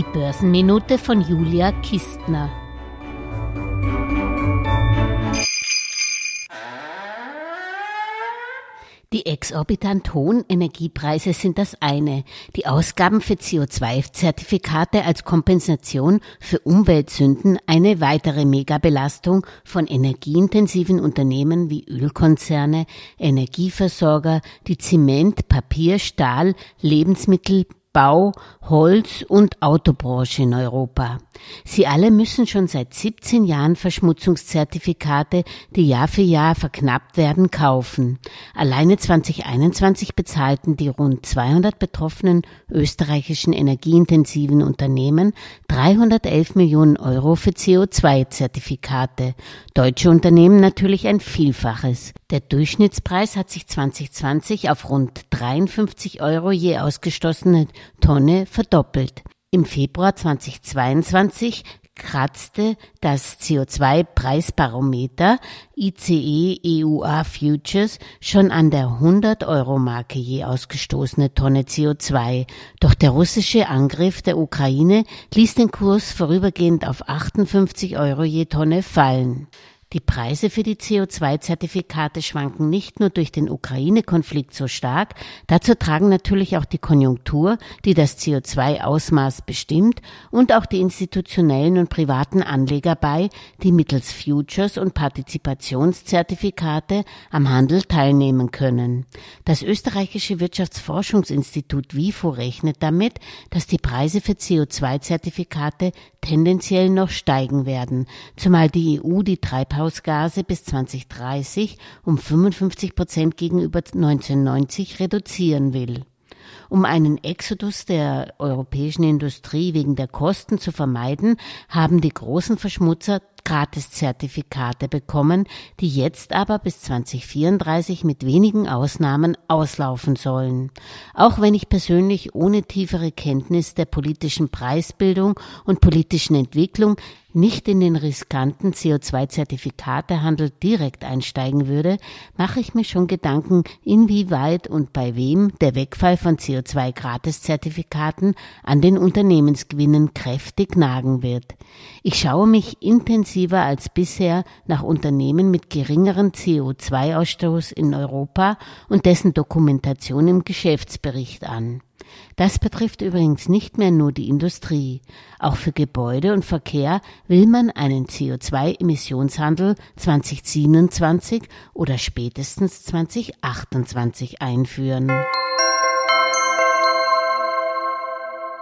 Die Börsenminute von Julia Kistner. Die exorbitant hohen Energiepreise sind das eine. Die Ausgaben für CO2-Zertifikate als Kompensation für Umweltsünden eine weitere Megabelastung von energieintensiven Unternehmen wie Ölkonzerne, Energieversorger, die Zement, Papier, Stahl, Lebensmittel, Bau, Holz und Autobranche in Europa. Sie alle müssen schon seit 17 Jahren Verschmutzungszertifikate, die Jahr für Jahr verknappt werden, kaufen. Alleine 2021 bezahlten die rund 200 betroffenen österreichischen energieintensiven Unternehmen 311 Millionen Euro für CO2-Zertifikate. Deutsche Unternehmen natürlich ein Vielfaches. Der Durchschnittspreis hat sich 2020 auf rund 53 Euro je ausgestoßene Tonne verdoppelt. Im Februar 2022 kratzte das CO2-Preisbarometer ICE EUA Futures schon an der 100-Euro-Marke je ausgestoßene Tonne CO2. Doch der russische Angriff der Ukraine ließ den Kurs vorübergehend auf 58 Euro je Tonne fallen. Die Preise für die CO2-Zertifikate schwanken nicht nur durch den Ukraine-Konflikt so stark, dazu tragen natürlich auch die Konjunktur, die das CO2-Ausmaß bestimmt, und auch die institutionellen und privaten Anleger bei, die mittels Futures und Partizipationszertifikate am Handel teilnehmen können. Das österreichische Wirtschaftsforschungsinstitut WIFO rechnet damit, dass die Preise für CO2-Zertifikate tendenziell noch steigen werden, zumal die EU die Treibhausgase bis 2030 um 55 Prozent gegenüber 1990 reduzieren will. Um einen Exodus der europäischen Industrie wegen der Kosten zu vermeiden, haben die großen Verschmutzer Gratiszertifikate bekommen, die jetzt aber bis 2034 mit wenigen Ausnahmen auslaufen sollen. Auch wenn ich persönlich ohne tiefere Kenntnis der politischen Preisbildung und politischen Entwicklung nicht in den riskanten CO2-Zertifikatehandel direkt einsteigen würde, mache ich mir schon Gedanken, inwieweit und bei wem der Wegfall von CO2-Gratiszertifikaten an den Unternehmensgewinnen kräftig nagen wird. Ich schaue mich intensiver als bisher nach Unternehmen mit geringeren CO2-Ausstoß in Europa und dessen Dokumentation im Geschäftsbericht an. Das betrifft übrigens nicht mehr nur die Industrie. Auch für Gebäude und Verkehr will man einen CO2-Emissionshandel 2027 oder spätestens 2028 einführen.